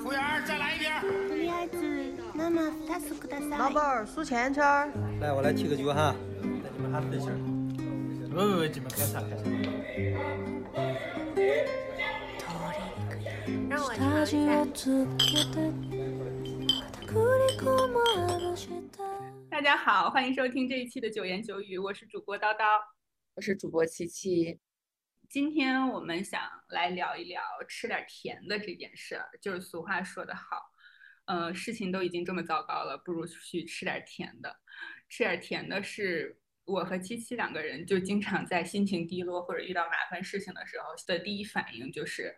服务员，再来一瓶。とりあえず生二つください。老板儿数钱圈儿。来，我来提个酒哈，带你们哈分心儿。喂喂喂，你们干啥干啥？让我尝一下。大家好，欢迎收听这一期的九言九语，我是主播叨叨，我是主播七七。 今天我们想来聊一聊吃点甜的这件事儿，就是俗话说得好，呃，事情都已经这么糟糕了，不如去吃点甜的。吃点甜的是我和七七两个人就经常在心情低落或者遇到麻烦事情的时候的第一反应就是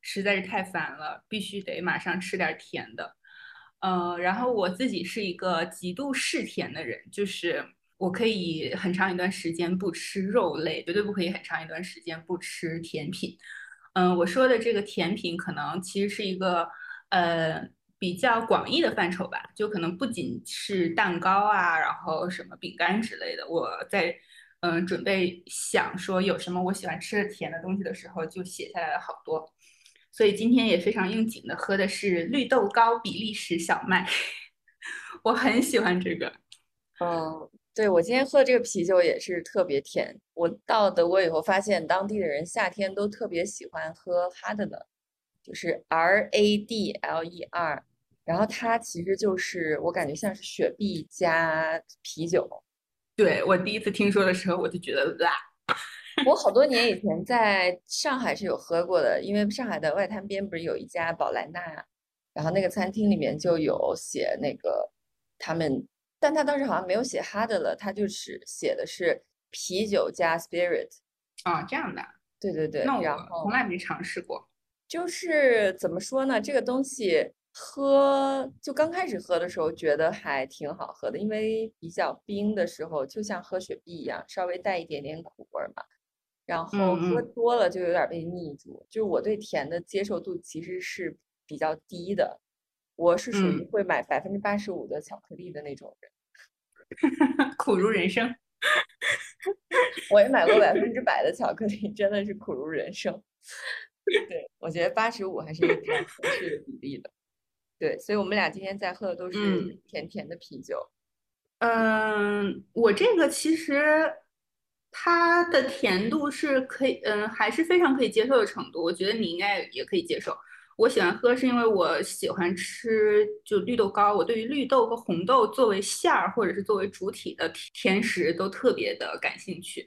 实在是太烦了，必须得马上吃点甜的。呃，然后我自己是一个极度嗜甜的人，就是我可以很长一段时间不吃肉类，绝对不可以很长一段时间不吃甜品。嗯，我说的这个甜品可能其实是一个呃比较广义的范畴吧，就可能不仅是蛋糕啊，然后什么饼干之类的。我在嗯准备想说有什么我喜欢吃的甜的东西的时候，就写下来了好多。所以今天也非常应景的喝的是绿豆糕比利时小麦，我很喜欢这个。嗯，对我今天喝的这个啤酒也是特别甜。我到德国以后发现，当地的人夏天都特别喜欢喝哈德勒，就是 R A D L E R，然后它其实就是我感觉像是雪碧加啤酒。对我第一次听说的时候，我就觉得哇。我好多 年以前在上海是有喝过的，因为上海的外滩边不是有一家宝莱纳，然后那个餐厅里面就有写那个他们，但他当时好像没有写哈德了，他就是写的是啤酒加 spirit 啊，这样的，对对对，那我从来没尝试过，就是怎么说呢，这个东西喝就刚开始喝的时候觉得还挺好喝的，因为比较冰的时候就像喝雪碧一样，稍微带一点点苦味嘛。然后喝多了就有点被腻住，就是我对甜的接受度其实是比较低的，我是属于会买百分之八十五的巧克力的那种人，苦如人生。我也买过百分之百的巧克力，真的是苦如人生。对，我觉得八十五还是一个比较合适的比例的。对，所以我们俩今天在喝的都是甜甜的啤酒。嗯，我这个其实。它的甜度是可以，嗯，还是非常可以接受的程度。我觉得你应该也可以接受。我喜欢喝是因为我喜欢吃就绿豆糕。我对于绿豆和红豆作为馅儿或者是作为主体的甜食都特别的感兴趣。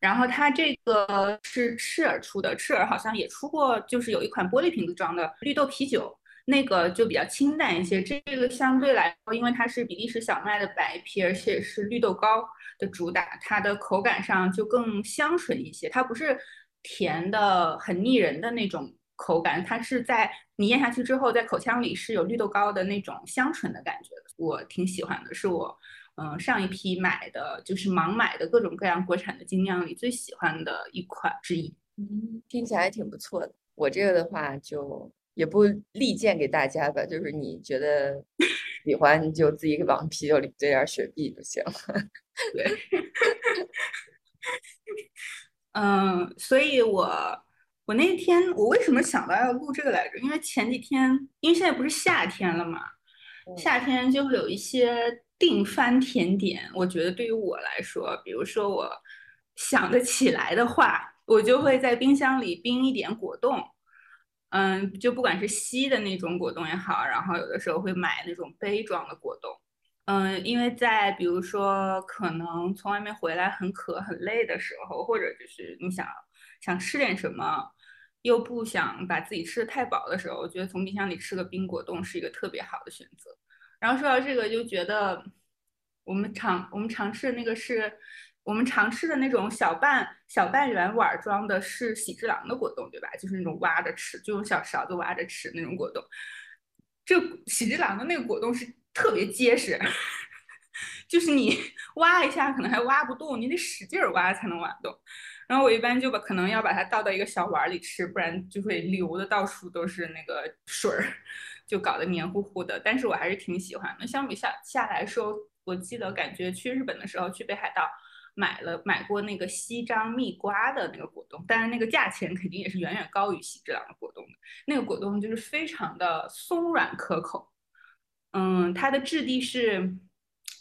然后它这个是赤耳出的，赤耳好像也出过，就是有一款玻璃瓶子装的绿豆啤酒，那个就比较清淡一些。这个相对来说，因为它是比利时小麦的白啤，而且是绿豆糕。的主打，它的口感上就更香醇一些，它不是甜的很腻人的那种口感，它是在你咽下去之后，在口腔里是有绿豆糕的那种香醇的感觉的，我挺喜欢的，是我嗯上一批买的就是盲买的各种各样国产的精酿里最喜欢的一款之一。嗯，听起来挺不错的。我这个的话就也不力荐给大家吧，就是你觉得 喜欢，你就自己往啤酒里兑点雪碧就行了。对，嗯，所以我我那天我为什么想到要录这个来着？因为前几天，因为现在不是夏天了嘛，夏天就会有一些定番甜点。我觉得对于我来说，比如说我想得起来的话，我就会在冰箱里冰一点果冻，嗯，就不管是稀的那种果冻也好，然后有的时候会买那种杯装的果冻。嗯，因为在比如说可能从外面回来很渴很累的时候，或者就是你想想吃点什么，又不想把自己吃的太饱的时候，我觉得从冰箱里吃个冰果冻是一个特别好的选择。然后说到这个，就觉得我们常我们常吃的那个是我们常吃的那种小半小半圆碗装的是喜之郎的果冻，对吧？就是那种挖着吃，就用小勺子挖着吃那种果冻。这喜之郎的那个果冻是。特别结实，就是你 挖一下可能还挖不动，你得使劲挖才能挖动。然后我一般就把可能要把它倒到一个小碗里吃，不然就会流的到处都是那个水儿，就搞得黏糊糊的。但是我还是挺喜欢的。相比下下来说，我记得感觉去日本的时候去北海道，买了买过那个西张蜜瓜的那个果冻，但是那个价钱肯定也是远远高于喜之郎的果冻的。那个果冻就是非常的松软可口，嗯，它的质地是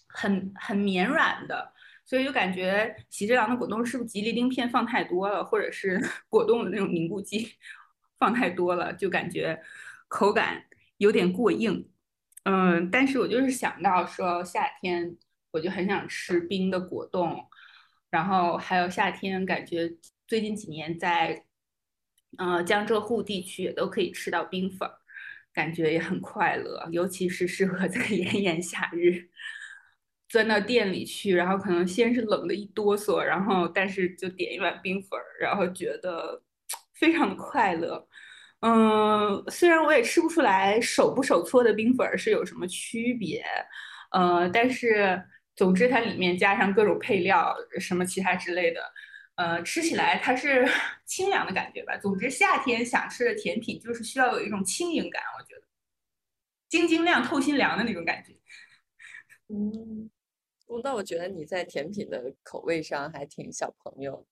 很很绵软的，所以就感觉喜之郎的果冻是不是吉利丁片放太多了，或者是 果冻的那种凝固剂 放太多了，就感觉口感有点过硬。嗯，但是我就是想到说夏天，我就很想吃冰的果冻，然后还有夏天感觉最近几年在，呃江浙沪地区也都可以吃到冰粉儿，感觉也很快乐，尤其是适合在炎炎夏日，钻到店里去，然后可能先是冷的一哆嗦，然后但是就点一碗冰粉儿，然后觉得非常的快乐。嗯，虽然我也吃不出来手不手搓的冰粉是有什么区别，呃，但是总之它里面加上各种配料，什么其他之类的，呃，吃起来它是 清凉的感觉吧。总之夏天想吃的甜品就是需要有一种轻盈感，我觉得晶晶亮透心凉的那种感觉。嗯，那我觉得你在甜品的口味上还挺小朋友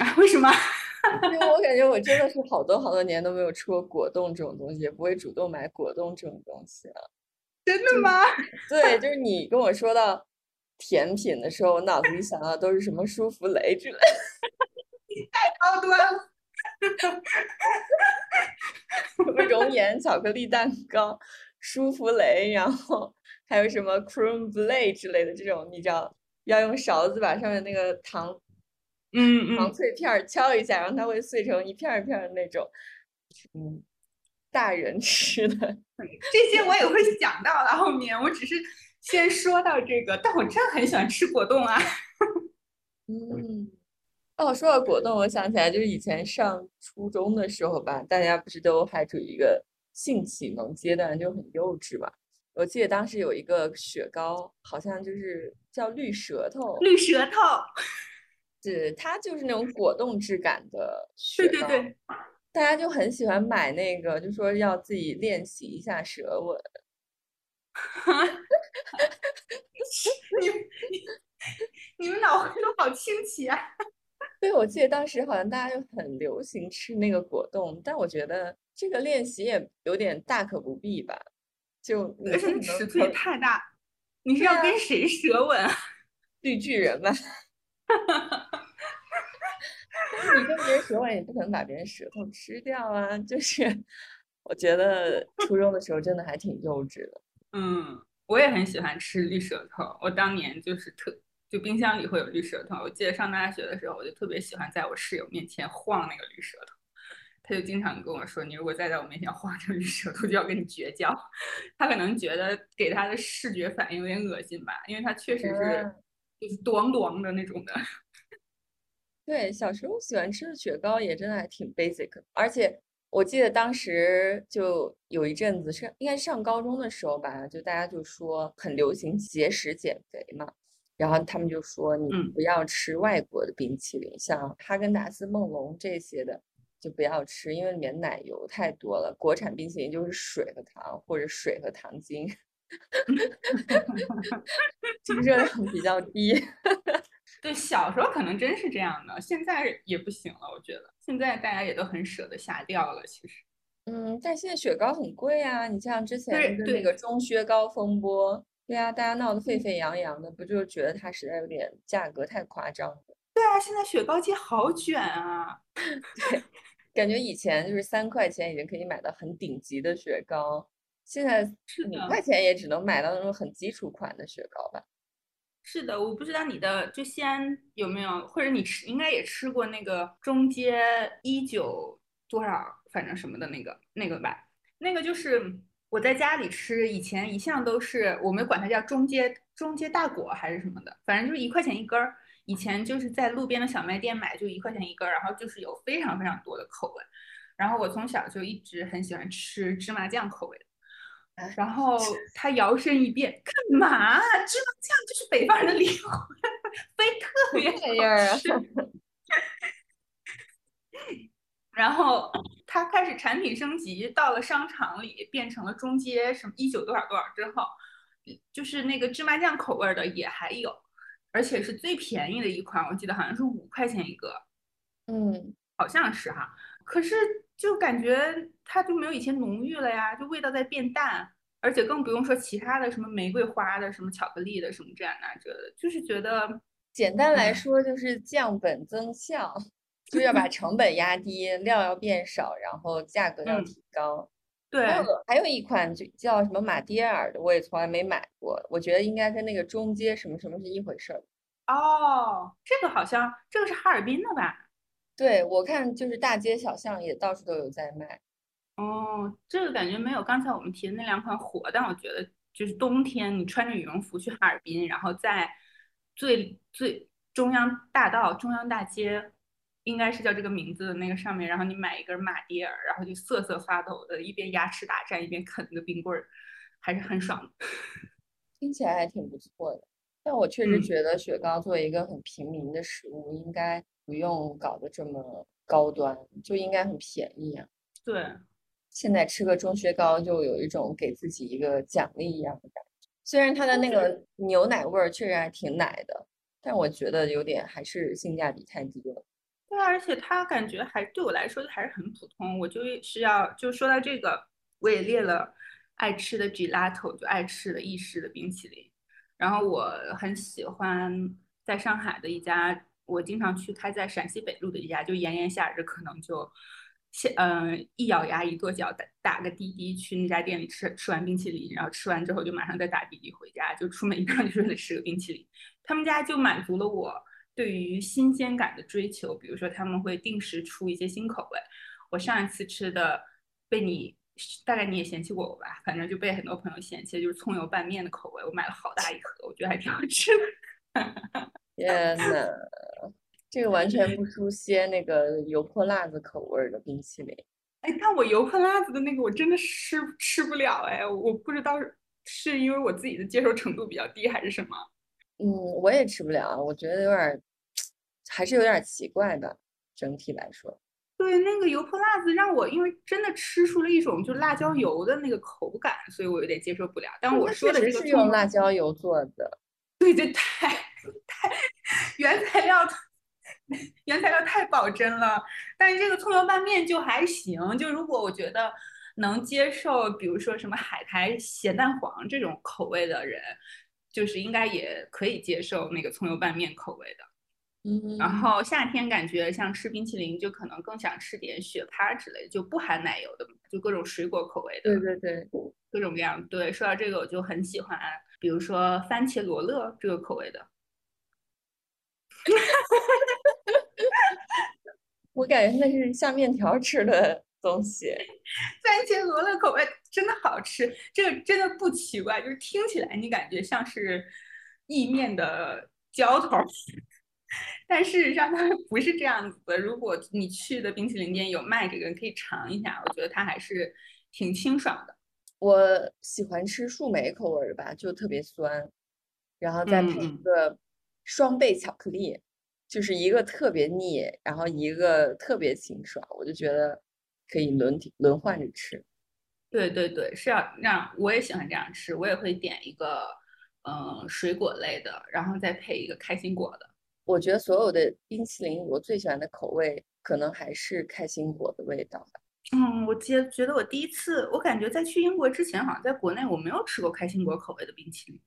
啊？为什么？因为我感觉我真的是好多好多年都没有吃过果冻这种东西，也不会主动买果冻这种东西了。真的吗？对，就是你跟我说到甜品的时候，我脑子里想到都是什么舒芙蕾之类。你太高端了。什么熔岩巧克力蛋糕、舒芙蕾，然后还有什么 creme brulee 之类的这种，你知道，要用勺子把上面那个糖。嗯糖脆片敲一下，然后它会碎成一片一片的那种，嗯，大人吃的这些我也会想到了。后面我只是先说到这个，但我真的很喜欢吃果冻啊。嗯，哦，说到果冻，我想起来就是以前上初中的时候吧，大家不是都还处于一个性启蒙阶段，就很幼稚吧。我记得当时有一个雪糕，好像就是叫绿舌头，绿舌头。是它就是那种果冻质感的雪糕，对对对，大家就很喜欢买那个，就说要自己练习一下舌吻。你 你你们脑回路好清奇啊！对，我记得当时好像大家就很流行吃那个果冻，但我觉得这个练习也有点大可不必吧。就而且尺寸也太大，你是要跟谁舌吻啊？绿巨人吧。哈哈哈哈哈！你跟别人舌吻也不可能把别人舌头吃掉啊。就是我觉得初中的时候真的还挺幼稚的。嗯，我也很喜欢吃绿舌头。我当年就是特就冰箱里会有绿舌头。我记得上大学的时候，我就特别喜欢在我室友面前晃那个绿舌头。他就经常跟我说：“你如果再在我面前晃这个绿舌头，就要跟你绝交。”他可能觉得给他的视觉反应有点恶心吧，因为他确实是。就是咣咣的那种的，对，小时候喜欢吃的雪糕也真的还挺 basic，而且我记得当时就有一阵子上应该上高中的时候吧，就大家就说很流行节食减肥嘛，然后他们就说你不要吃外国的冰淇淋，像哈根达斯、梦龙这些的就不要吃，因为里面奶油太多了，国产冰淇淋就是水和糖或者水和糖精。精 热量比较低，对，小时候可能真是这样的，现在也不行了。我觉得现在大家也都很舍得下掉了。其实，嗯，但现在雪糕很贵啊。你像之前那个中薛高风波，对啊，大家闹得沸沸扬扬的，不就觉得它实在有点价格太夸张了？对啊，现在雪糕机好卷啊。对，感觉以前就是三块钱已经可以买到很顶级的雪糕。现在是五块钱也只能买到那种很基础款的雪糕吧？是的，我不知道你的就西安有没有，或者你吃应该也吃过那个中街一九多少，反正什么的那个那个吧？那个就是我在家里吃，以前一向都是我们管它叫中街中街大果还是什么的，反正就是一块钱一根儿。以前就是在路边的小卖店买，就一块钱一根儿，然后就是有非常非常多的口味。然后我从小就一直很喜欢吃芝麻酱口味的。然后他摇身一变，干嘛？芝麻酱就是北方人的灵魂，非特别好吃。然后它开始产品升级，到了商场里变成了中街什么一九多少多少之后，就是那个芝麻酱口味的也还有。而且是最便宜的一款，我记得好像是五块钱一个，嗯，好像是哈。可是就感觉它就没有以前浓郁了呀，就味道在变淡，而且更不用说其他的什么玫瑰花的、什么巧克力的、什么这样那这的，就是觉得简单来说就是降本增效，就要把 成本压低，料要变少，然后价格要嗯提高。对还有还有一款就叫什么马迭尔的，我也从来没买过，我觉得应该跟那个中街什么什么是一回事儿。哦，这个好像这个是哈尔滨的吧？对，我看就是大街小巷也到处都有在卖。哦，这个感觉没有刚才我们提的那两款火，但我觉得就是冬天你穿着羽绒服去哈尔滨，然后在最最中央大道、中央大街，应该是叫这个名字的那个上面，然后你买一根马迭尔，然后就瑟瑟发抖的，一边牙齿打颤一边啃那个冰棍儿，还是很爽的。听起来还挺不错的。但我确实嗯觉得雪糕作为一个很平民的食物，应该不用搞得这么高端，就应该很便宜啊。对，现在吃个中雪糕就有一种给自己一个奖励一样的感觉。虽然它的那个牛奶味儿确实还挺奶的，但我觉得有点还是性价比太低了。对啊，而且它感觉还对我来说还是很普通。我就是要就说到这个，我也列了爱吃的 gelato，就爱吃的意式的冰淇淋。然后我很喜欢在上海的一家，我经常去开在陕西北路的一家，就炎炎夏日可能就，嗯一咬牙一跺脚打打个滴滴去那家店里吃吃完冰淇淋，然后吃完之后就马上再打滴滴回家，就出门一趟就是为了吃个冰淇淋。他们家就满足了我对于新鲜感的追求，比如说他们会定时出一些新口味。我上一次吃的被你大概你也嫌弃过我吧，反正就被很多朋友嫌弃，就是葱油拌面的口味，我买了好大一盒，我觉得还挺好吃的。天呐，这个完全不输些那个油泼辣子口味儿的冰淇淋。哎，但我油泼辣子的那个我真的吃吃不了哎，我不知道是因为我自己的接受程度比较低还是什么。嗯，我也吃不了，我觉得有点儿，还是有点儿奇怪吧，整体来说。对，那个油泼辣子让我因为真的吃出了一种就辣椒油的那个口感，所以我有点接受不了。但我说的这个是用辣椒油做的。对 对，太太原材料 原材料太保真了，但是这个葱油拌面就还行。就如果我觉得能接受，比如说什么海苔咸蛋黄这种口味的人，就是应该也可以接受那个葱油拌面口味的。嗯，然后夏天感觉像吃冰淇淋，就可能更想吃点雪趴之类的，就不含奶油的，就各种水果口味的。对对对，各种各样。对，说到这个，我就很喜欢，比如说番茄罗勒这个口味的。我感觉那是像面条吃的东西。番茄罗勒口味真的好吃，这个真的不奇怪，就是听起来你感觉像是意面的浇头，但事实上它不是这样子的。如果你去的冰淇淋店有卖这个，你可以尝一下，我觉得它还是挺清爽的。我喜欢吃树莓口味儿的吧，就特别酸，然后再配一个双倍巧克力，就是一个特别腻，然后一个特别清爽，我就觉得可以轮替轮换着吃。对对对，是要让我也喜欢这样吃，我也会点一个嗯、呃水果类的，然后再配一个开心果的。我觉得所有的冰淇淋，我最喜欢的口味可能还是开心果的味道吧。嗯，我觉觉得我第一次，我感觉在去英国之前，好像在国内我没有吃过开心果口味的冰淇淋。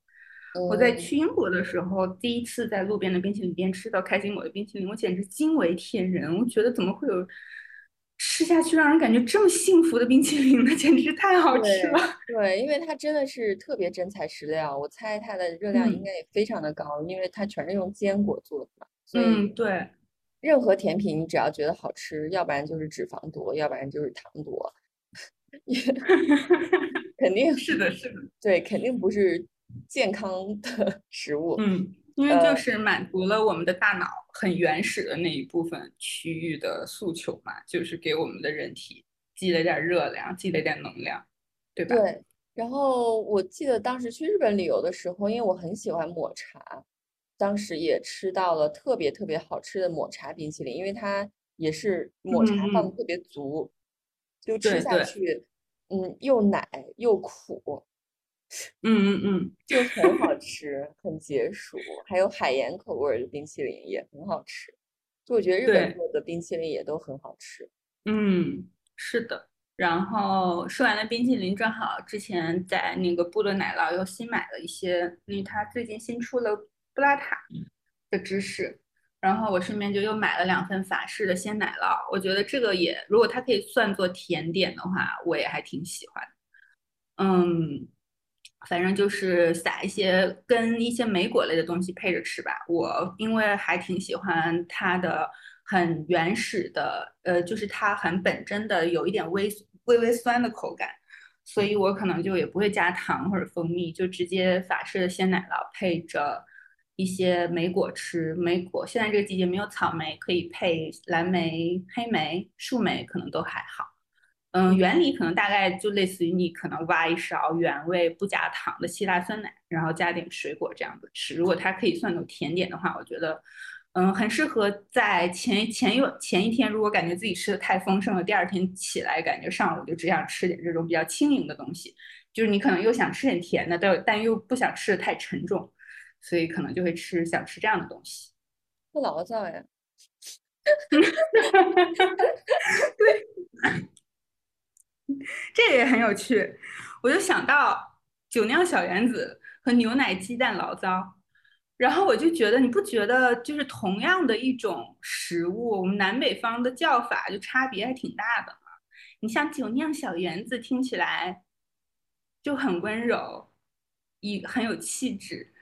我在嗯去英国的时候，第一次在路边的冰淇淋店吃到开心果的冰淇淋，我简直惊为天人。我觉得怎么会有吃下去让人感觉这么幸福的冰淇淋呢？简直是太好吃了。对，因为它真的是特别真材实料，我猜它的热量应嗯该也非常的高，因为它全是用坚果做的嘛，所以嗯，对，任何甜品你只要觉得好吃，要不然就是脂肪多，要不然就是糖多，也 肯定是的，是的。对，肯定不是健康的食物。嗯，因为就呃是满足了我们的大脑很原始的那一部分区域的诉求嘛，就是给我们的人体积累点热量，积累点能量，对吧？对，然后我记得当时去日本旅游的时候，因为我很喜欢抹茶，当时也吃到了特别特别好吃的抹茶冰淇淋，因为它也是抹茶放的特别足，就吃下去，嗯，又奶又苦，嗯嗯嗯，就很好吃，很解暑。还有海盐口味的冰淇淋也很好吃。就我觉得日本做的冰淇淋也都很好吃。嗯，是的。然后说完了冰淇淋，正好之前在那个布乐奶酪又新买了一些，因为它最近新出了布拉塔的芝士，然后我顺便就又买了两份法式的鲜奶酪。我觉得这个也，如果它可以算作甜点的话，我也还挺喜欢。嗯，反正就是撒一些跟一些莓果类的东西配着吃吧。我因为还挺喜欢它的很原始的，呃，就是它很本真的有一点微。微微酸的口感，所以我可能就也不会加糖或者蜂蜜，就直接法式的鲜奶酪配着一些莓果吃。莓果现在这个季节没有草莓，可以配蓝莓、黑莓、树莓，可能都还好。嗯，原理可能大概就类似于你可能挖一勺原味不加糖的希腊酸奶，然后加点水果这样子吃。如果它可以算作甜点的话，我觉得。嗯，很适合在前前一前一天，如果感觉自己吃的太丰盛了，第二天起来感觉上午就只想吃点这种比较轻盈的东西，就是你可能又想吃点甜的，但但又不想吃的太沉重，所以可能就会吃想吃这样的东西。不牢骚呀，对，这个也很有趣，我就想到酒酿小圆子和牛奶鸡蛋醪糟。然后我就觉得，你不觉得就是同样的一种食物，我们南北方的叫法就差别还挺大的吗？你像酒酿小圆子，听起来就很温柔，一很有气质；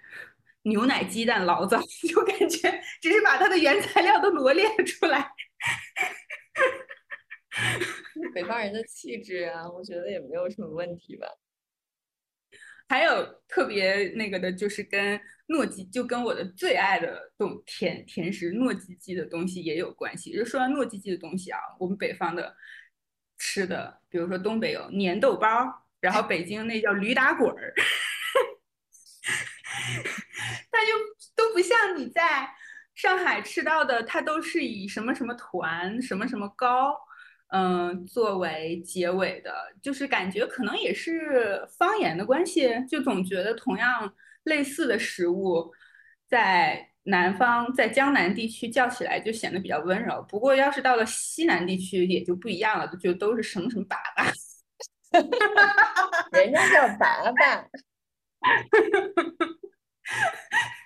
牛奶鸡蛋醪糟，就感觉只是把它的原材料都罗列出来。北方人的气质啊，我觉得也没有什么问题吧。还有特别那个的，就是跟糯叽，就跟我的最爱的东甜甜食糯叽叽的东西也有关系。就说到糯叽叽的东西啊，我们北方的吃的，比如说东北有粘豆包，然后北京那叫驴打滚儿，它就都不像你在上海吃到的，它都是以什么什么团、什么什么糕。嗯，作为结尾的，就是感觉可能也是方言的关系，就总觉得同样类似的食物，在南方，在江南地区叫起来就显得比较温柔。不过要是到了西南地区，也就不一样了，就都是什么什么粑粑，人家叫粑粑。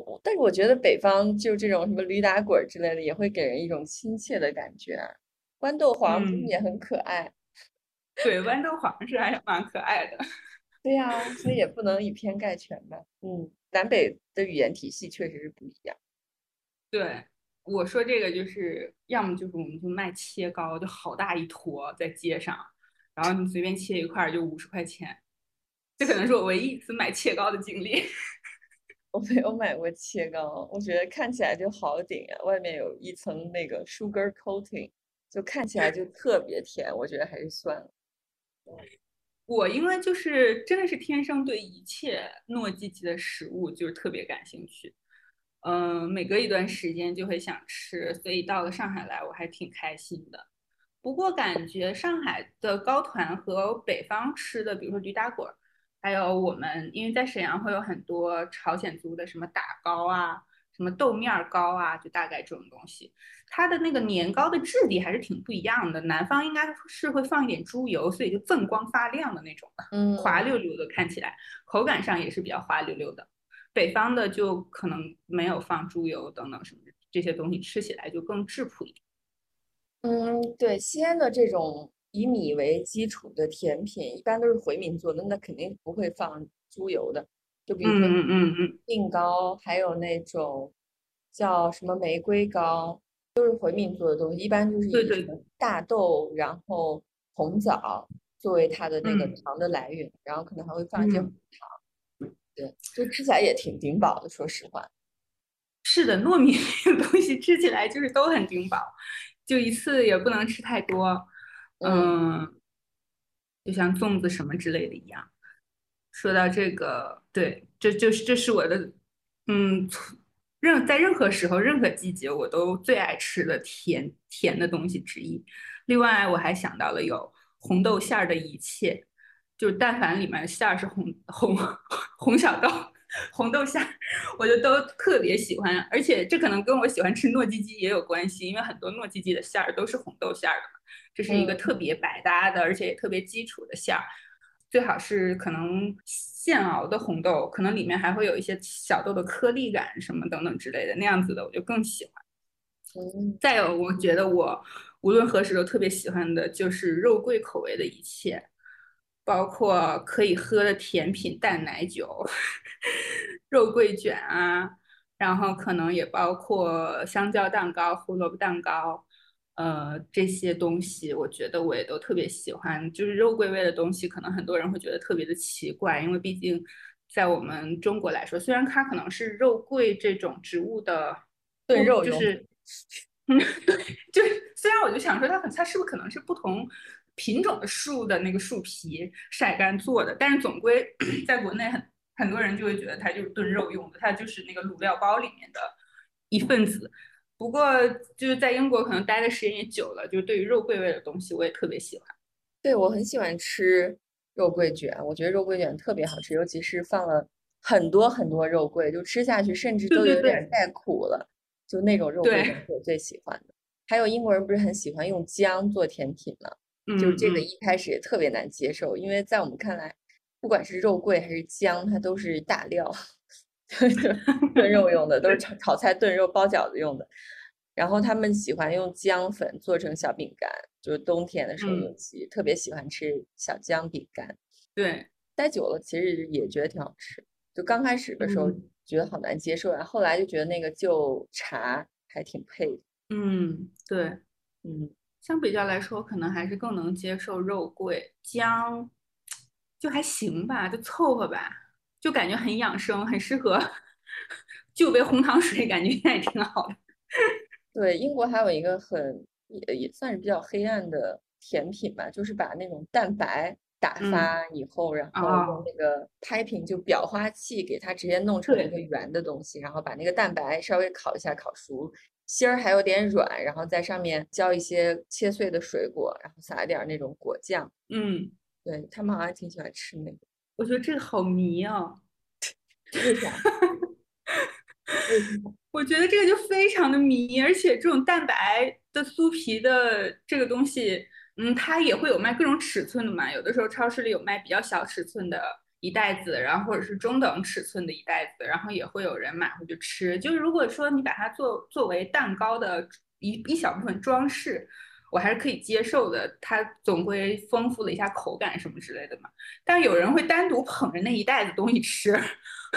我但是我觉得北方就这种什么驴打滚之类的，也会给人一种亲切的感觉。豌豆黄也很可爱，对，豌豆黄是还蛮可爱的。对呀，所以也不能以偏概全吧。嗯，南北的语言体系确实是不一样。对，我说这个就是，要么就是我们就卖切糕，就好大一坨在街上，然后你随便切一块就五十块钱，这可能是我唯一一次买切糕的经历。我没有买过切糕，我觉得看起来就好顶啊，外面有一层那个 sugar coating，就看起来就特别甜，我觉得还是算了。我因为就是真的是天生对一切糯叽叽的食物就是特别感兴趣，嗯，每隔一段时间就会想吃，所以到了上海来我还挺开心的。不过感觉上海的糕团和北方吃的，比如说驴打滚。还有我们，因为在沈阳会有很多朝鲜族的什么打糕啊，什么豆面糕啊，就大概这种东西，它的那个年糕的质地还是挺不一样的。南方应该是会放一点猪油，所以就锃光发亮的那种，嗯，滑溜溜的，看起来口感上也是比较滑溜溜的。北方的就可能没有放猪油等等什么这些东西，吃起来就更质朴一点。嗯，对，西安的这种。以米为基础的甜品一般都是回民做的，那肯定不会放猪油的。就比如说，嗯嗯嗯，硬糕，还有那种叫什么玫瑰糕，都是回民做的东西。一般就是以大豆，然后红枣作为它的那个糖的来源，然后可能还会放一些红糖。对，就吃起来也挺顶饱的。说实话，是的，糯米的 东西吃起来就是都很顶饱，就一次也不能吃太多。嗯，就像粽子什么之类的一样。说到这个，对，这就是这是我的，嗯，任在任何时候、任何季节，我都最爱吃的甜甜的东西之一。另外，我还想到了有红豆馅儿的一切，就是但凡里面馅儿是红红红小豆、红豆馅儿，我就都特别喜欢。而且这可能跟我喜欢吃糯叽叽也有关系，因为很多糯叽叽的馅儿都是红豆馅儿的。这是一个特别百搭的，而且也特别基础的馅儿。最好是可能现熬的红豆，可能里面还会有一些小豆的颗粒感什么等等之类的，那样子的我就更喜欢。再有，我觉得我无论何时都特别喜欢的就是肉桂口味的一切。包括可以喝的甜品、淡奶酒、肉桂卷啊，然后可能也包括香蕉蛋糕、胡萝卜蛋糕，呃，这些东西我觉得我也都特别喜欢。就是肉桂味的东西，可能很多人会觉得特别的奇怪，因为毕竟在我们中国来说，虽然它可能是肉桂这种植物的炖肉就是，嗯，对，就是虽然我就想说它很，它是不是可能是不同。品种的树的那个树皮晒干做的，但是总归 在国内很很多人就会觉得它就是炖肉用的，它就是那个卤料包里面的一份子。不过就是在英国可能待的时间也久了，就是对于肉桂味的东西我也特别喜欢。对我很喜欢吃肉桂卷，我觉得肉桂卷特别好吃，尤其是放了很多很多肉桂，就吃下去甚至都有点带苦了，就那种肉桂卷是我最喜欢的。还有英国人不是很喜欢用姜做甜品吗？就这个一开始也特别难接受，因为在我们看来，不管是肉桂还是姜，它都是大料，炖肉用的，都是炒炒菜、炖肉、包饺子用的。然后他们喜欢用姜粉做成小饼干，就是冬天的时候尤其特别喜欢吃小姜饼干。对，待久了其实也觉得挺好吃。就刚开始的时候觉得好难接受，然后来就觉得那个就茶还挺配的。嗯，对，嗯。相比较来说，可能还是更能接受肉桂姜，就还行吧，就凑合吧，就感觉很养生，很适合就杯红糖水，感觉也挺好的。对，英国还有一个很也也算是比较黑暗的甜品吧，就是把那种蛋白打发以后，然后用那个 piping 就裱花器给它直接弄成一个圆的东西，然后把那个蛋白稍微烤一下，烤熟。芯儿还有点软，然后在上面浇一些切碎的水果，然后撒一点那种果酱。嗯，对他们好像挺喜欢吃那个。我觉得这个好迷啊！为啥？我觉得这个就非常的迷，而且这种蛋白的酥皮的这个东西，嗯，它也会有卖各种尺寸的嘛。有的时候超市里有卖比较小尺寸的。一袋子，然后或者是中等尺寸的一袋子，然后也会有人买回去吃。就是如果说你把它做作为蛋糕的一一小部分装饰，我还是可以接受的。它总归丰富了一下口感什么之类的嘛。但是有人会单独捧着那一袋子东西吃，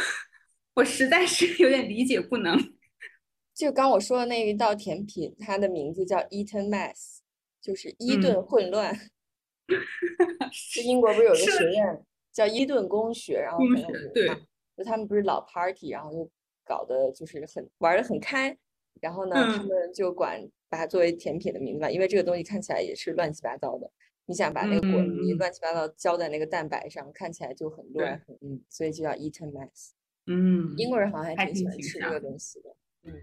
我实在是有点理解不能。就刚我说的那一道甜品，它的名字叫 Eaton Mess，就是伊顿混乱。是英国不是有个学院？叫伊顿公学，然后很有名对，就他们不是老 party，然后就搞得就是很玩的很开，然后呢，他们就管把它作为甜品的名字吧，因为这个东西看起来也是乱七八糟的，你想把那个果泥乱七八糟浇在那个蛋白上，看起来就很乱，嗯，所以就叫 Eton mess。嗯，英国人好像还挺喜欢吃这个东西的，嗯。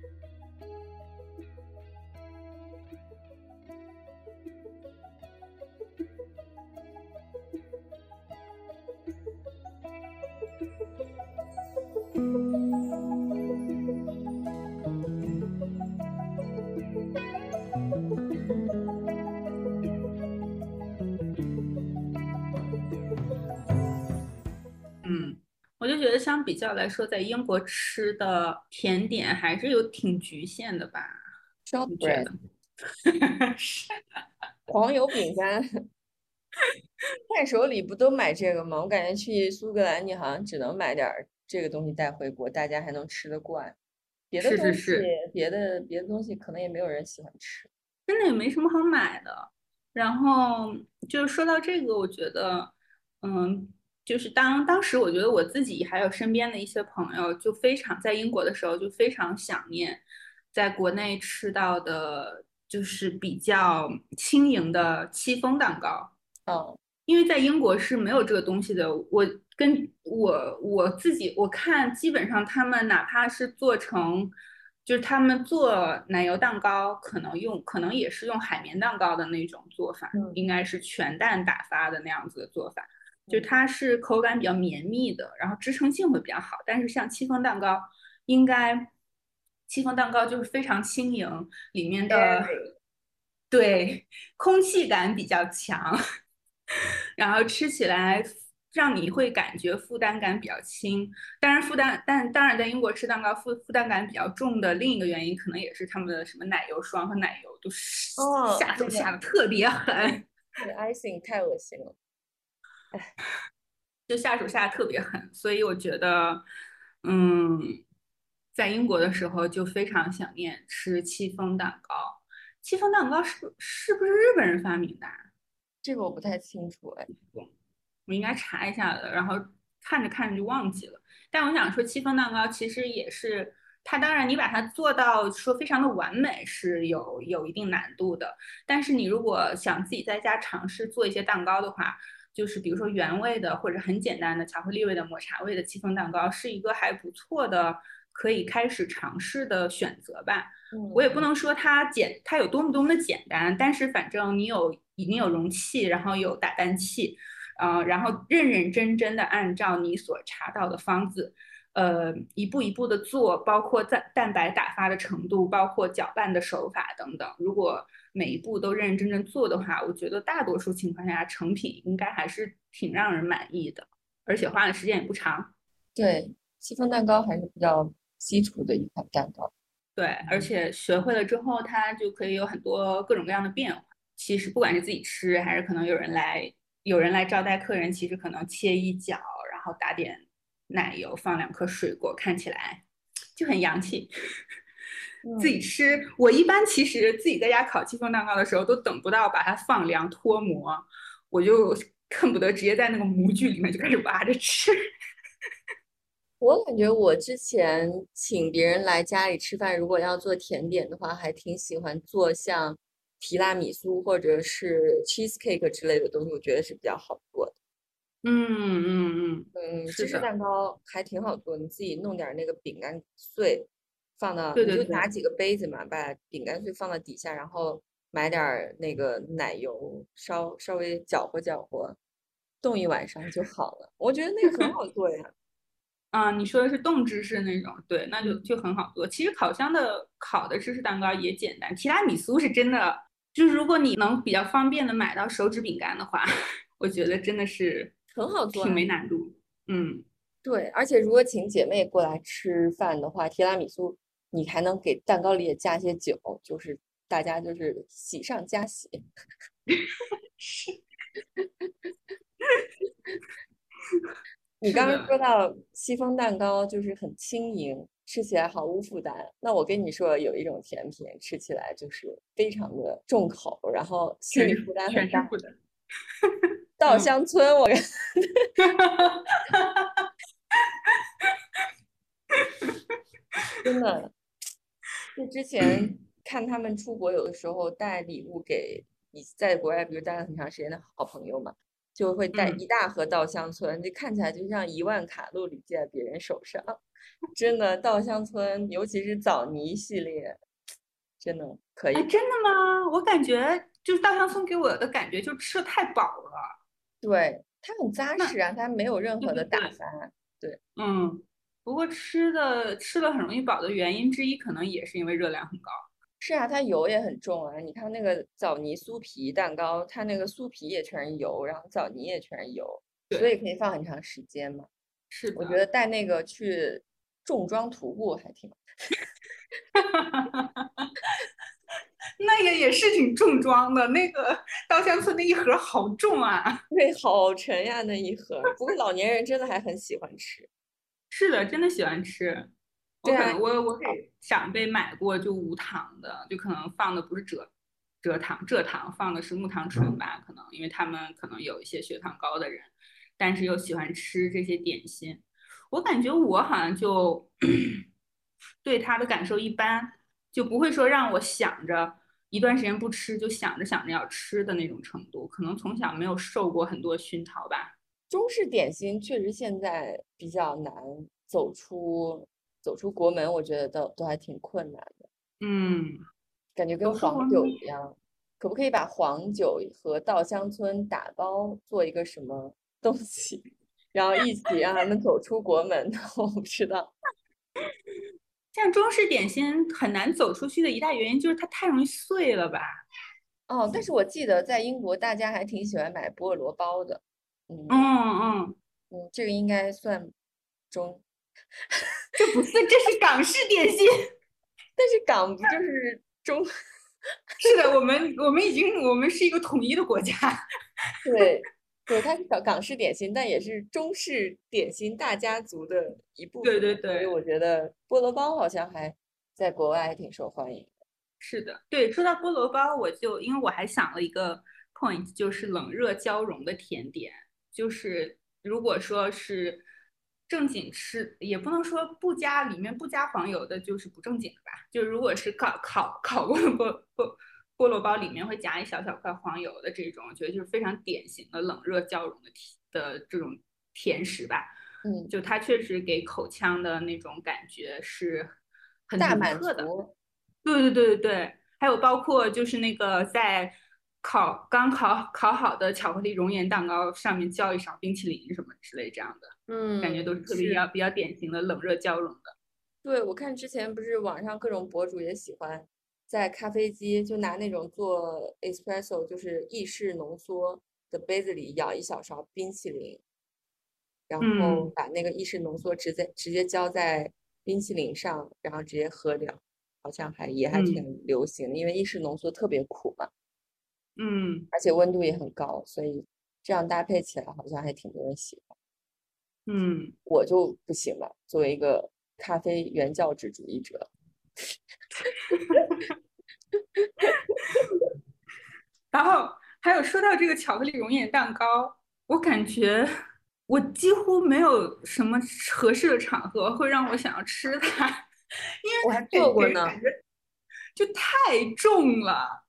嗯，我就觉得相比较来说，在英国吃的甜点还是有挺局限的吧。Shortbread，黄油饼干。伴手礼不都买这个吗？我感觉去苏格兰，你好像只能买点这个东西带回国，大家还能吃得惯。别的东西，别的别的东西可能也没有人喜欢吃，真的也没什么好买的。然后就是说到这个，我觉得，嗯，就是当当时我觉得我自己还有身边的一些朋友，就非常在英国的时候就非常想念在国内吃到的，就是比较轻盈的戚风蛋糕。哦，因为在英国是没有这个东西的。我跟我我自己我看，基本上他们哪怕是做成，就是他们做奶油蛋糕，可能用可能也是用海绵蛋糕的那种做法，应该是全蛋打发的那样子的做法。就它是口感比较绵密的，然后支撑性会比较好。但是像戚风蛋糕，应该戚风蛋糕就是非常轻盈，里面的对空气感比较强，然后吃起来让你会感觉负担感比较轻。当然负担，但当然在英国吃蛋糕负负担感比较重的另一个原因，可能也是他们的什么奶油霜和奶油都是下手下的特别狠。对，icing 太恶心了。哎，就下手下的特别狠，所以我觉得，嗯，在英国的时候就非常想念吃戚风蛋糕。戚风蛋糕是是不是日本人发明的？这个我不太清楚哎，我应该查一下的。然后看着看着就忘记了。但我想说，戚风蛋糕其实也是它，当然你把它做到说非常的完美是有有一定难度的。但是你如果想自己在家尝试做一些蛋糕的话，就是比如说原味的或者很简单的巧克力味的抹茶味的戚风蛋糕，是一个还不错的可以开始尝试的选择吧。我也不能说它简它有多么多么的简单，但是反正你有已经有容器，然后有打蛋器，嗯，然后认认真真的按照你所查到的方子，呃，一步一步的做，包括蛋蛋白打发的程度，包括搅拌的手法等等。如果每一步都认认真真做的话，我觉得大多数情况下成品应该还是挺让人满意的，而且花的时间也不长。对，戚风蛋糕还是比较基础的一款蛋糕。对，而且学会了之后，它就可以有很多各种各样的变化。其实不管是自己吃，还是可能有人来有人来招待客人，其实可能切一角，然后打点奶油，放两颗水果，看起来就很洋气。自己吃，我一般其实自己在家烤戚风蛋糕的时候，都等不到把它放凉脱模，我就恨不得直接在那个模具里面就开始挖着吃。我感觉我之前请别人来家里吃饭，如果要做甜点的话，还挺喜欢做像提拉米苏或者是 cheese cake 之类的东西，我觉得是比较好做的。嗯嗯嗯嗯，芝士蛋糕还挺好做，你自己弄点那个饼干碎。放到你就拿几个杯子嘛，把饼干碎放到底下，然后买点那个奶油，稍稍微搅和搅和，冻一晚上就好了。我觉得那个很好做呀。啊，你说的是冻芝士那种，对，那就就很好做。其实烤箱的烤的芝士蛋糕也简单，提拉米苏是真的，就是如果你能比较方便的买到手指饼干的话，我觉得真的是很好做，挺没难度。嗯，对，而且如果请姐妹过来吃饭的话，提拉米苏。你还能给蛋糕里也加些酒，就是大家就是喜上加喜。你刚刚说到戚风蛋糕就是很轻盈，吃起来毫无负担。那我跟你说，有一种甜品吃起来就是非常的重口，然后心理负担很大。稻香村，我。真的。就之前看他们出国，有的时候带礼物给你在国外，比如待了很长时间的好朋友嘛，就会带一大盒稻香村，就看起来就像一万卡路里在别人手上。真的，稻香村，尤其是枣泥系列，真的可以。真的吗？我感觉就是稻香村给我的感觉就吃的太饱了。对，它很扎实啊，它没有任何的打翻。对，嗯。不过吃的吃的很容易饱的原因之一，可能也是因为热量很高。是啊，它油也很重啊。你看那个枣泥酥皮蛋糕，它那个酥皮也全是油，然后枣泥也全是油，所以可以放很长时间嘛。是，我觉得带那个去重装徒步还挺。那个也是挺重装的，那个 稻香村那一盒好重啊，对，好沉呀那一盒。不过老年人真的还很喜欢吃。是的，真的喜欢吃。我可能我我给长辈买过，就无糖的，就可能放的不是蔗蔗糖，蔗糖放的是木糖醇吧？可能因为他们可能有一些血糖高的人，但是又喜欢吃这些点心。我感觉我好像就 对它的感受一般，就不会说让我想着一段时间不吃就想着想着要吃的那种程度。可能从小没有受过很多熏陶吧。中式点心确实现在比较难走出走出国门，我觉得都都还挺困难的。嗯，感觉跟黄酒一样，可不可以把黄酒和稻香村打包做一个什么东西，然后一起让他们走出国门。我不知道，像中式点心很难走出去的一大原因就是它太容易碎了吧？哦，但是我记得在英国大家还挺喜欢买菠萝包的。嗯嗯嗯嗯，这个应该算中，这不是，这是港式点心。但是港不就是中？是的，我们我们已经我们是一个统一的国家。对对，它是港港式点心，但也是中式点心大家族的一部分。对对对，所以我觉得菠萝包好像还在国外还挺受欢迎的。是的，对，说到菠萝包，我就因为我还想了一个 point，就是冷热交融的甜点，就是如果说是。正经吃也不能说不加里面不加黄油的，就是不正经的吧。就如果是烤烤烤过的菠菠菠萝包里面会夹一小小块黄油的这种，我觉得就是非常典型的冷热交融的甜的这种甜食吧。嗯，就它确实给口腔的那种感觉是很大满足的。对对对对对，还有包括就是那个在。烤刚烤烤好的巧克力熔岩蛋糕，上面浇一勺冰淇淋什么之类这样的，嗯，感觉都是特别比较比较典型的冷热交融的。对，我看之前不是网上各种博主也喜欢在咖啡机就拿那种做 espresso 就是意式浓缩的杯子里舀一小勺冰淇淋，然后把那个意式浓缩直接直接浇在冰淇淋上，然后直接喝掉，好像还也还挺流行的，因为意式浓缩特别苦嘛。嗯，而且温度也很高，所以这样搭配起来好像还挺多人喜欢。嗯，我就不行了，作为一个咖啡原教旨主义者。然后还有说到这个巧克力熔岩蛋糕，我感觉我几乎没有什么合适的场合会让我想要吃它，因为我还做过呢，就太重了。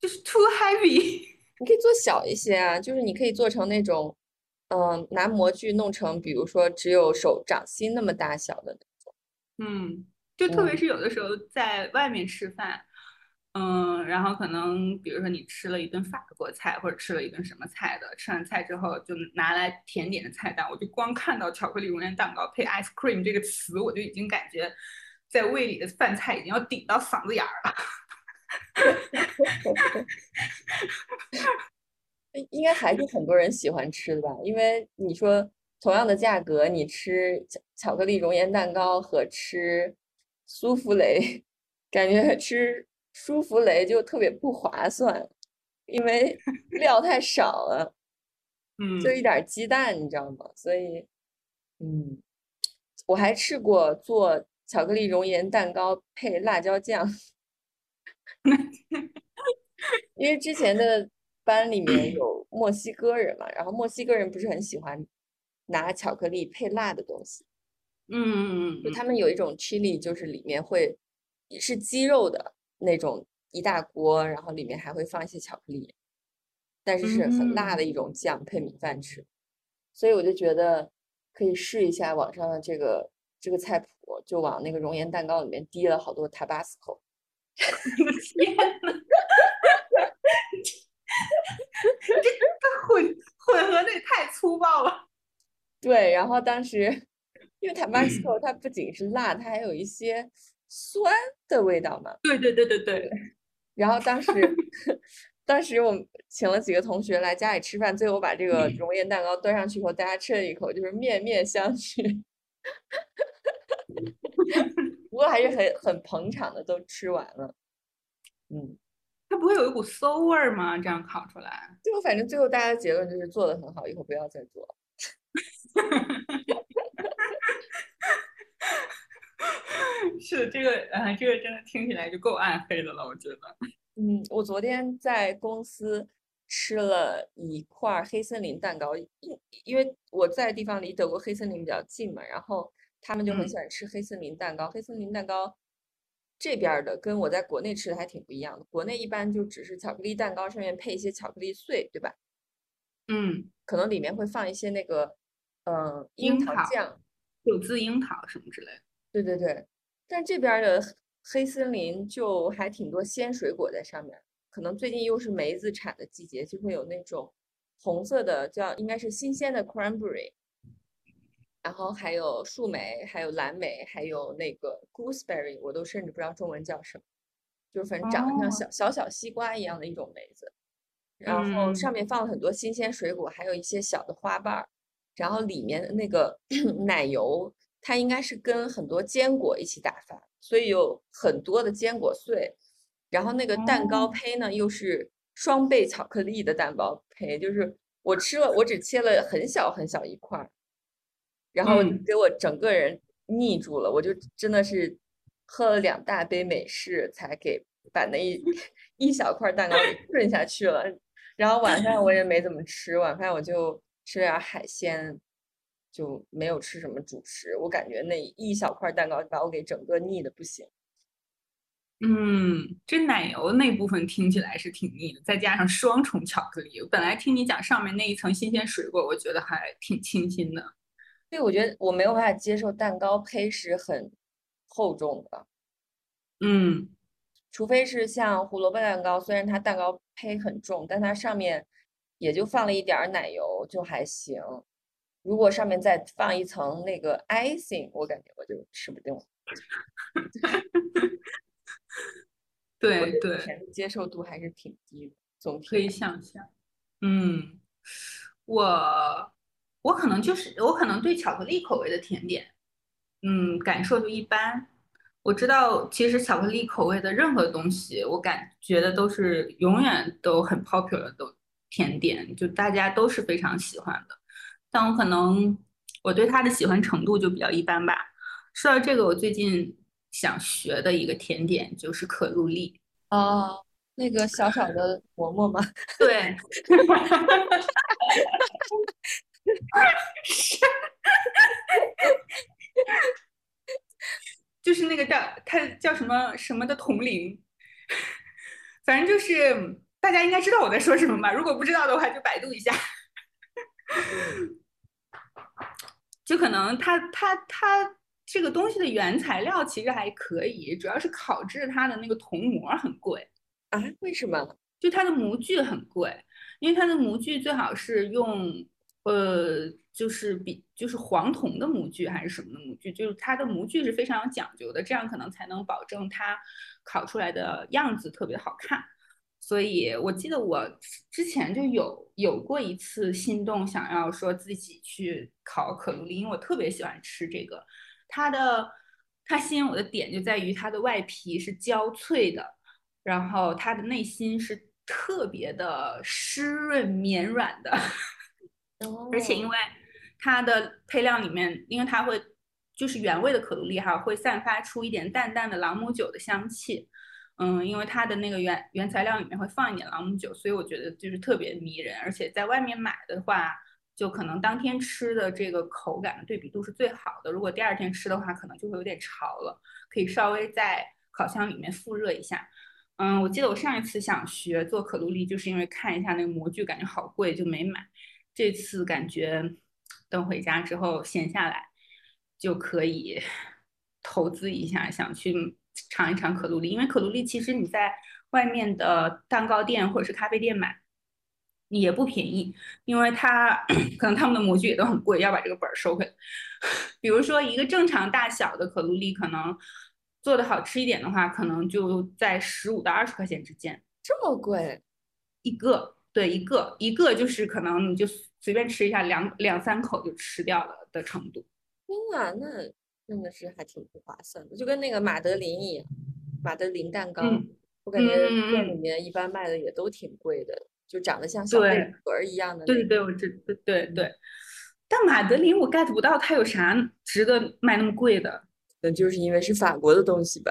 就是 too heavy，你可以做小一些啊，就是你可以做成那种，嗯，拿模具弄成，比如说只有手掌心那么大小的那种。嗯，就特别是有的时候在外面吃饭，嗯，然后可能比如说你吃了一顿法国菜或者吃了一顿什么菜的，吃完菜之后就拿来甜点的菜单，我就光看到巧克力熔岩蛋糕配 ice cream 这个词，我就已经感觉在胃里的饭菜已经要顶到嗓子眼儿了。应该还是很多人喜欢吃的吧？因为你说同样的价格，你吃巧巧克力熔岩蛋糕和吃舒芙蕾，感觉吃舒芙蕾就特别不划算，因为料太少了，嗯，就一点鸡蛋，你知道吗？所以，嗯，我还试过做巧克力熔岩蛋糕配辣椒酱。因为之前的班里面有墨西哥人嘛，然后墨西哥人不是很喜欢拿巧克力配辣的东西，嗯嗯嗯，就他们有一种 chili，就是里面会是鸡肉的那种一大锅，然后里面还会放一些巧克力，但是是很辣的一种酱配米饭吃，所以我就觉得可以试一下网上的这个这个菜谱，就往那个熔岩蛋糕里面滴了好多 Tabasco。我的天呐，这这混混合的也太粗暴了。对，然后当时因为 Tabasco 它不仅是辣，它还有一些酸的味道嘛。对对对对对。然后当时 当时我们请了几个同学来家里吃饭，最后把这个熔岩蛋糕端上去以后，大家吃了一口，就是面面相觑。不过还是很很捧场的，都吃完了。嗯，它不会有一股馊味儿吗？这样烤出来？最后反正最后大家的结论就是做的很好，以后不要再做。是这个，啊，这个真的听起来就够暗黑的了，我觉得。嗯，我昨天在公司吃了一块黑森林蛋糕，因因为我在地方离德国黑森林比较近嘛，然后。他们就很喜欢吃黑森林蛋糕。黑森林蛋糕这边的跟我在国内吃的还挺不一样的。国内一般就只是巧克力蛋糕上面配一些巧克力碎，对吧？嗯，可能里面会放一些那个，嗯，樱桃酱、九字樱桃什么之类的。对对对。但这边的黑森林就还挺多鲜水果在上面。可能最近又是梅子产的季节，就会有那种红色的叫应该是新鲜的 cranberry，然后还有树莓，还有蓝莓，还有那个 gooseberry，我都甚至不知道中文叫什么，就是反正长得像小小小西瓜一样的一种梅子，然后上面放了很多新鲜水果，还有一些小的花瓣儿，然后里面的那个 奶油，它应该是跟很多坚果一起打发，所以有很多的坚果碎，然后那个蛋糕胚呢又是。双倍巧克力的蛋糕胚，就是我吃了，我只切了很小很小一块儿，然后给我整个人腻住了，我就真的是喝了两大杯美式才给把那一 一小块蛋糕给吞下去了。然后晚饭我也没怎么吃，晚饭我就吃了点海鲜，就没有吃什么主食。我感觉那一小块蛋糕把我给整个腻的不行。嗯，这奶油那部分听起来是挺腻的，再加上双重巧克力。本来听你讲上面那一层新鲜水果，我觉得还挺清新的。对，我觉得我没有办法接受蛋糕胚是很厚重的。嗯，除非是像胡萝卜蛋糕，虽然它蛋糕胚很重，但它上面也就放了一点奶油就还行。如果上面再放一层那个 icing，我感觉我就吃不动。对对，接受度还是挺低的，总可以想象。嗯，我我可能就是我可能对巧克力口味的甜点，嗯，感受就一般。我知道其实巧克力口味的任何东西，我感觉的都是永远都很 popular 的甜点，就大家都是非常喜欢的。但我可能我对它的喜欢程度就比较一般吧。说到这个，我最近。想学的一个甜点就是可露丽哦，那个小小的馍馍吗？对，就是那个叫他叫什么什么的铜铃，反正就是大家应该知道我在说什么吧？如果不知道的话，就百度一下。就可能他他他。这个东西的原材料其实还可以，主要是烤制它的那个铜模很贵啊？为什么？就它的模具很贵，因为它的模具最好是用呃，就是比就是黄铜的模具还是什么的模具，就是它的模具是非常有讲究的，这样可能才能保证它烤出来的样子特别好看。所以我记得我之前就有有过一次心动，想要说自己去烤可露丽，因为我特别喜欢吃这个。它的它吸引我的点就在于它的外皮是焦脆的，然后它的内心是特别的湿润绵软的，而且因为它的配料里面，因为它会就是原味的可露丽哈，会散发出一点淡淡的朗姆酒的香气，嗯，因为它的那个原原材料里面会放一点朗姆酒，所以我觉得就是特别迷人，而且在外面买的话。就可能当天吃的这个口感的对比度是最好的。如果第二天吃的话，可能就会有点潮了，可以稍微在烤箱里面复热一下。嗯，我记得我上一次想学做可露丽，就是因为看一下那个模具，感觉好贵，就没买。这次感觉等回家之后闲下来就可以 投资一下，想去尝一尝可露丽。因为可露丽其实你在外面的蛋糕店或者是咖啡店买。也不便宜，因为它 可能他们的模具也都很贵，要把这个本儿收回来。比如说一个正常大小的可露丽，可能做的好吃一点的话，可能就在十五到二十块钱之间。这么贵？一个，对，一个一个就是可能你就随便吃一下，两两三口就吃掉了的程度。天啊，那真的是还挺不划算的，就跟那个马德琳一样，马德琳蛋糕，我感觉店里面一般卖的也都挺贵的。就长得像小贝壳一样的，对对对，我知对对对。但马德琳我 get 不到它有啥值得卖那么贵的，那就是因为是法国的东西吧。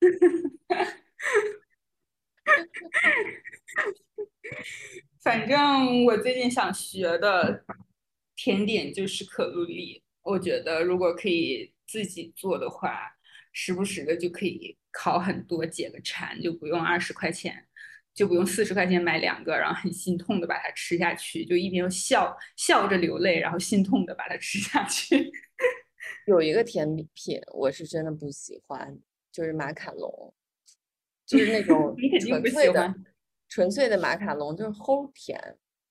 反正我最近想学的甜点就是可露丽，我觉得如果可以自己做的话，时不时的就可以烤很多解个馋，就不用二十块钱。就不用四十块钱买两个，然后很心痛的把它吃下去，就一边笑笑着流泪，然后心痛的把它吃下去。有一个甜品我是真的不喜欢，就是马卡龙，就是那种 纯粹的纯粹的马卡龙，就是齁甜。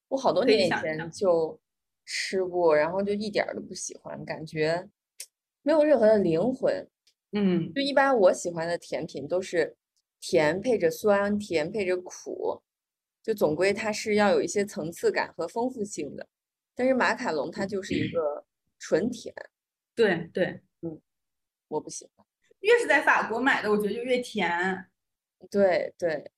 我好多年以前就吃过，然后就一点儿都不喜欢，感觉没有任何的灵魂。嗯就一般我喜欢的甜品都是甜配着酸，甜配着苦，就总归它是要有一些层次感和丰富性的。但是马卡龙它就是一个纯甜，对对，嗯我不喜欢。越是在法国买的，我觉得就越甜。对对，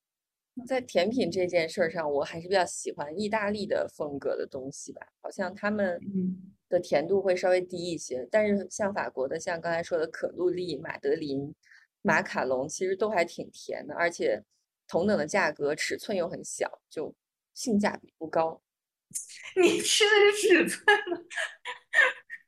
在甜品这件事儿上，我还是比较喜欢意大利的风格的东西吧，好像他们嗯的甜度会稍微低一些，但是像法国的，像刚才说的可露丽、马德琳、马卡龙，其实都还挺甜的，而且同等的价格，尺寸又很小，就性价比不高。你吃的是尺寸吗？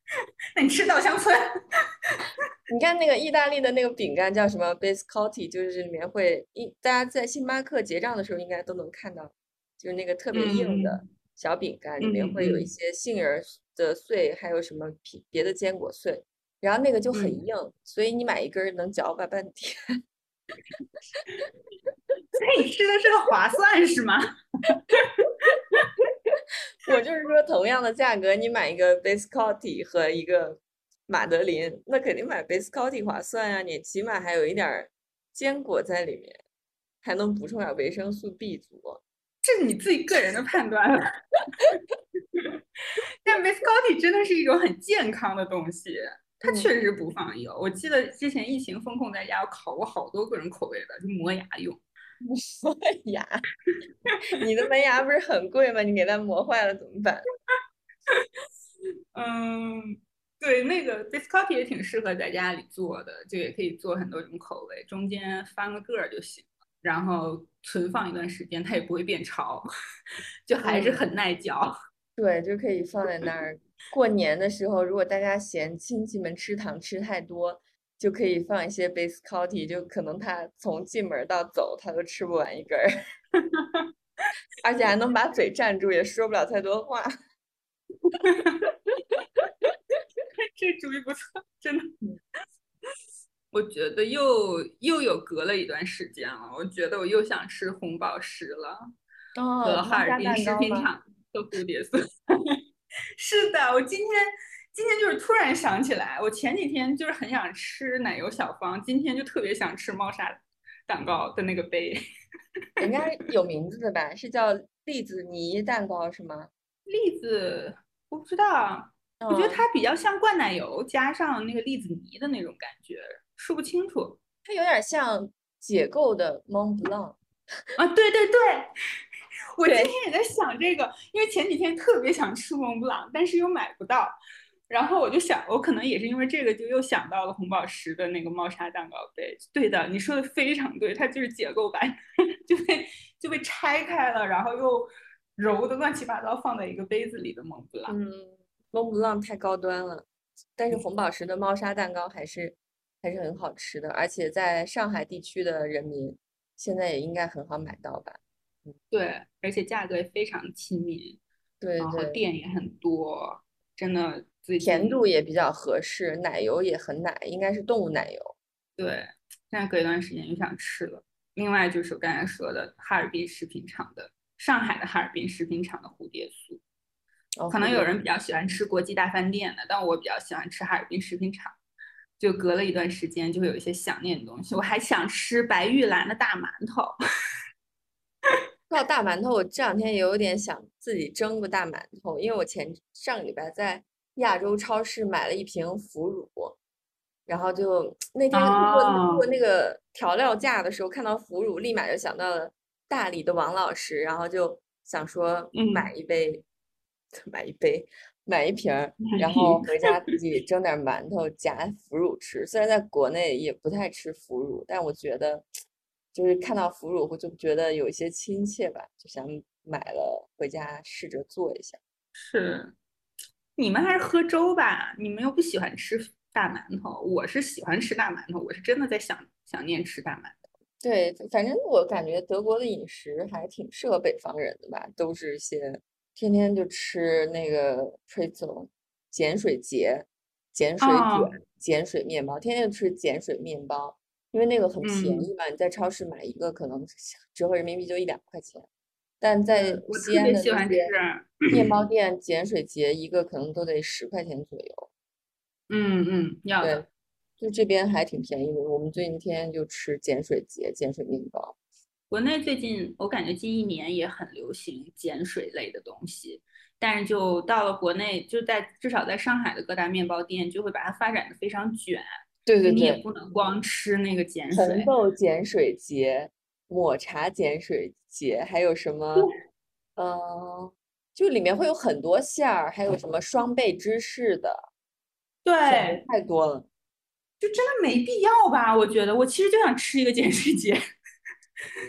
那你吃稻香村？你看那个意大利的那个饼干叫什么 biscotti，就是里面会一大家在星巴克结账的时候应该都能看到，就是那个特别硬的嗯小饼干，里面会有一些杏仁的碎，还有什么皮别的坚果碎，然后那个就很嗯硬，所以你买一根能嚼吧半天。所以你吃的是个划算是吗？我就是说，同样的价格，你买一个 biscotti 和一个马德琳，那肯定买 biscotti 划算呀、你起码还有一点儿坚果在里面，还能补充点维生素 B 族。这是你自己个人的判断了。但 biscotti 真的是一种很健康的东西，它嗯确实不放油。我记得之前疫情封控在家，我烤过好多各种口味的，就磨牙用。磨牙，你的门牙不是很贵吗？你给它磨坏了怎么办？嗯，对，那个 biscotti 也挺适合在家里做的，就也可以做很多种口味，中间翻个个儿就行了，然后存放一段时间，它也不会变潮，就还是嗯很耐嚼。对，就可以放在那儿。过年的时候，如果大家嫌亲戚们吃糖吃太多，就可以放一些 biscotti，就可能他从进门到走，他都吃不完一根儿，而且还能把嘴占住，也说不了太多话。这主意不错，真的。我觉得又又有隔了一段时间了，我觉得我又想吃红宝石了，哦，和哈尔滨食品厂的蝴蝶酥。是的，我今天今天就是突然想起来，我前几天就是很想吃奶油小方，今天就特别想吃猫砂蛋糕的那个杯。人家有名字的吧？是叫栗子泥蛋糕是吗？栗子我不知道，我觉得嗯它比较像灌奶油加上那个栗子泥的那种感觉，说不清楚。它有点像解构的 Mont Blanc。啊，对对对，我今对天也在想这个，因为前几天特别想吃蒙布朗，但是又买不到，然后我就想，我可能也是因为这个，就又想到了红宝石的那个猫砂蛋糕杯。对的，你说的非常对，它就是结构版，就被就被拆开了，然后又揉的乱七八糟，放在一个杯子里的蒙布朗。嗯，Mont Blanc 太高端了，但是红宝石的猫砂蛋糕还是还是很好吃的，而且在上海地区的人民现在也应该很好买到吧？对，而且价格也非常亲民，对然后，店也很多，真的最甜度也比较合适，奶油也很奶，应该是动物奶油。对，现在隔一段时间又想吃了。另外就是我刚才说的哈尔滨食品厂的上海的哈尔滨食品厂的蝴蝶酥，哦，可能有人比较喜欢吃国际大饭店的，但我比较喜欢吃哈尔滨食品厂。就隔了一段时间，就会有一些想念的东西。我还想吃白玉兰的大馒头，说到大馒头，我这两天也有点想自己蒸个大馒头，因为我前上个礼拜在亚洲超市买了一瓶腐乳，然后就那天路过路过哦那个调料架的时候，看到腐乳，立马就想到了大理的王老师，然后就想说嗯买一杯，买一杯，买一瓶儿，然后回家自己蒸点儿馒头夹腐乳吃。虽然在国内也不太吃腐乳，但我觉得就是看到腐乳，我就觉得有一些亲切吧，就想买了回家试着做一下。是你们还是喝粥吧？你们又不喜欢吃大馒头，我是喜欢吃大馒头，我是真的在想想念吃大馒头。对，反正我感觉德国的饮食还挺适合北方人的吧，都是一些天天就吃那个 pretzel 碱水节、碱水哦卷、碱水面包，天天吃碱水面包，因为那个很便嗯宜嘛，你在超市买一个可能折合人民币就一两块钱。但在我西安的特别喜欢那些吃，面包 店碱水节一个可能都得十块钱左右。嗯嗯，要对的。，就这边还挺便宜的。我们最近天天就吃碱水节、碱水面包。国内最近我感觉近一年也很流行碱水类的东西，但是就到了国内，就在至少在上海的各大面包店，就会把它发展的非常卷，对对对你也，不能光吃那个碱红水。豆碱水节、抹茶碱水节，还有什么？嗯、就里面会有很多馅儿，还有什么双倍芝士的，对，太多了。就真的没必要吧？我觉得我其实就想吃一个碱水节。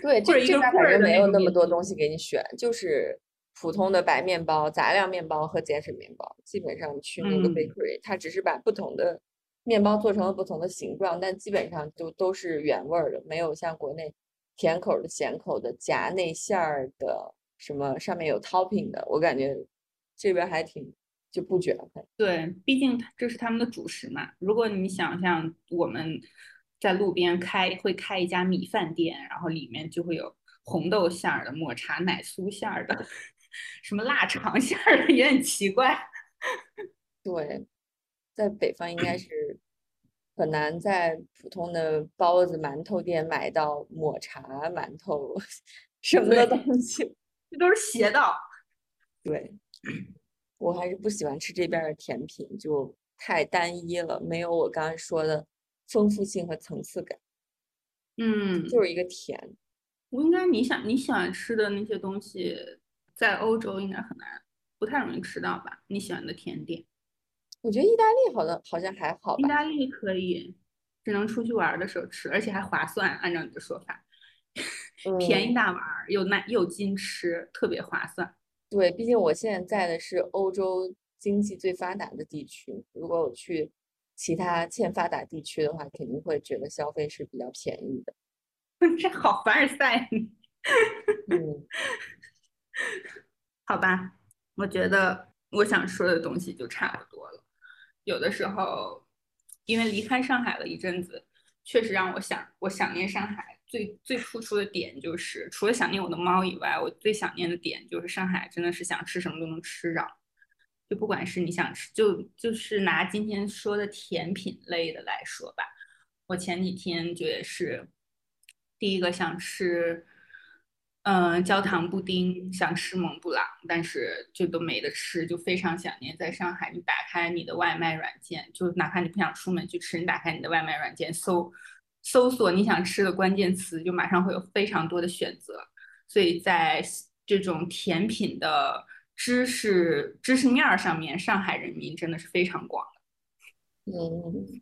对，或者这这边一个反正没有那么多东西给你选，就是普通的白面包、杂粮面包和碱水面包。基本上去那个嗯 bakery，它只是把不同的面包做成了不同的形状，但基本上就都是原味儿的，没有像国内甜口儿的、咸口的、夹内馅儿的，什么上面有 topping 的。我感觉这边还挺就不卷很。对，毕竟这是他们的主食嘛。如果你想象我们在路边开会开一家米饭店，然后里面就会有红豆馅儿的、抹茶奶酥馅儿的、什么腊肠馅儿的，也很奇怪。对，在北方应该是很难在普通的包子、馒头店买到抹茶馒头 什么的东西。这都是邪道。对，我还是不喜欢吃这边的甜品，就太单一了，没有我刚刚说的丰富性和层次感，嗯，就是一个甜。我应该你想你喜欢吃的那些东西，在欧洲应该很难，不太容易吃到吧？你喜欢的甜点，我觉得意大利好像好像还好吧，意大利可以，只能出去玩儿的时候吃，而且还划算。按照你的说法，便宜嗯大碗儿，又耐又矜持，特别划算。对，毕竟我现在在的是欧洲经济最发达的地区，如果我去其他欠发达地区的话，肯定会觉得消费是比较便宜的。这好凡尔赛，嗯，好吧？我觉得我想说的东西就差不多了。有的时候，因为离开上海了一阵子，确实让我想，我想念上海最最突出的点就是，除了想念我的猫以外，我最想念的点就是上海真的是想吃什么都能吃着。就不管是你想吃，就就是拿今天说的甜品类的来说吧，我前几天就也是第一个想吃，嗯、焦糖布丁，想吃蒙布朗，但是就都没得吃，就非常想念在上海。你打开你的外卖软件，就哪怕你不想出门去吃，你打开你的外卖软件搜搜索你想吃的关键词，就马上会有非常多的选择。所以在这种甜品的知识知识面儿上面，上海人民真的是非常广的。嗯，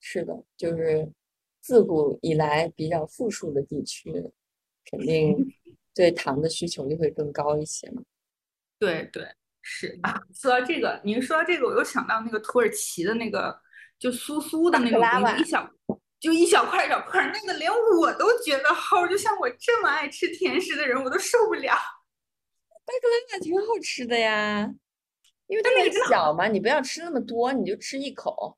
是的，就是自古以来比较富庶的地区，肯定对糖的需求就会更高一些嘛。对对，是啊。说到这个，您说到这个，我又想到那个土耳其的那个就酥酥的那种一小就一小块儿一小块儿，那个连我都觉得齁，就像我这么爱吃甜食的人，我都受不了。巴克拉瓦挺好吃的呀，因为它那个小嘛，你不要吃那么多，你就吃一口。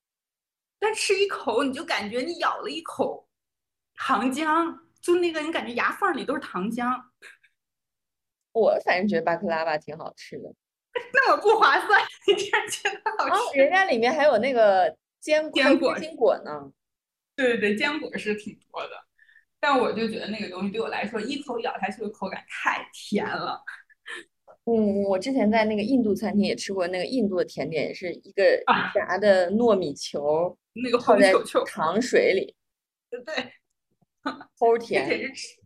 但吃一口，你就感觉你咬了一口糖浆，就那个你感觉牙缝里都是糖浆，我反正觉得巴克拉瓦挺好吃的。那么不划算，你竟然觉得好啊，吃？人家里面还有那个坚果，坚果开心果呢。对对对，坚果是挺多的，但我就觉得那个东西对我来说，一口咬下去的口感太甜了。嗯，我之前在那个印度餐厅也吃过那个印度的甜点，也是一个啊炸的糯米球那个泡在糖水里，对 对，齁甜。吃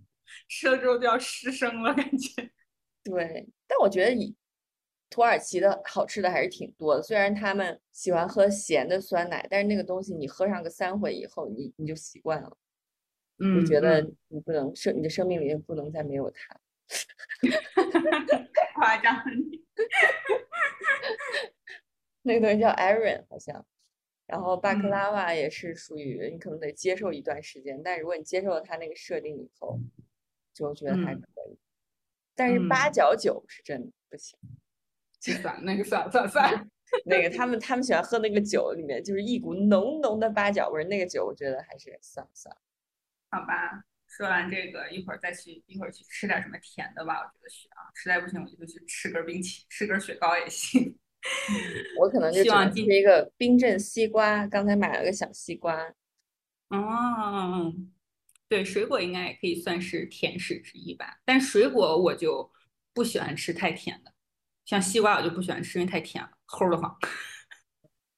吃了之后就要失声了，感觉。对，但我觉得以土耳其的好吃的还是挺多的，虽然他们喜欢喝咸的酸奶，但是那个东西你喝上个三回以后，你你就习惯了，嗯就觉得你不能生你的生命里面不能再没有它。太夸张了你。那个东西叫 Aaron 好像，然后巴克嗯拉瓦也是属于你可能得接受一段时间，但如果你接受了它那个设定以后，就觉得还嗯可以。但是八嗯角酒是真的不行，算那个算了算了算了，那个他们他们喜欢喝那个酒，里面就是一股浓浓的八角味儿，那个酒我觉得还是算了算了。好吧。说完这个，一会儿再去一会儿去吃点什么甜的吧。我觉得需要，实在不行我就去吃根冰淇吃根雪糕也行。我可能就只能吃一个冰镇西瓜，刚才买了个小西瓜。哦，对，水果应该也可以算是甜食之一吧。但水果我就不喜欢吃太甜的，像西瓜我就不喜欢吃，因为太甜了，齁的慌。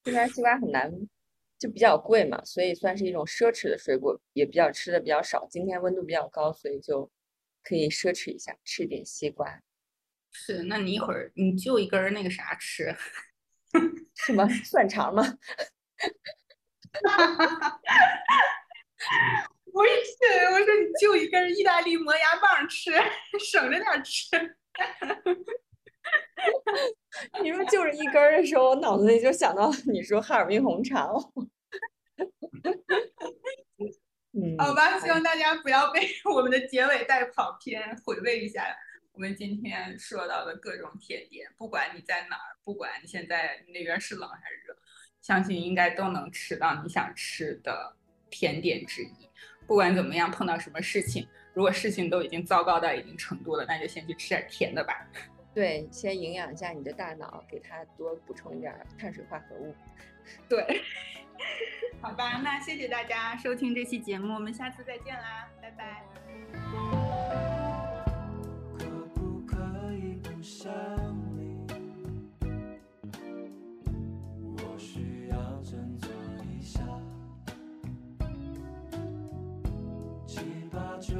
这边西瓜很难，就比较贵嘛，所以算是一种奢侈的水果，也比较吃的比较少。今天温度比较高，所以就可以奢侈一下，吃点西瓜。是，那你一会儿你就一根那个啥吃，什么蒜肠吗？不是，我说你就一根意大利磨牙棒吃，省着点吃。你说就着一根的时候，我脑子里就想到你说哈尔滨红肠。好吧，希望大家不要被我们的结尾带跑偏，回味一下。我们今天说到的各种甜点，不管你在哪儿，不管你现在那边是冷还是热，相信应该都能吃到你想吃的甜点之一。不管怎么样，碰到什么事情，如果事情都已经糟糕到一定程度了，那就先去吃点甜的吧。对，先营养一下你的大脑，给它多补充一点碳水化合物。对，好吧，那谢谢大家收听这期节目，我们下次再见啦，拜拜。想你，我需要振作一下。七八九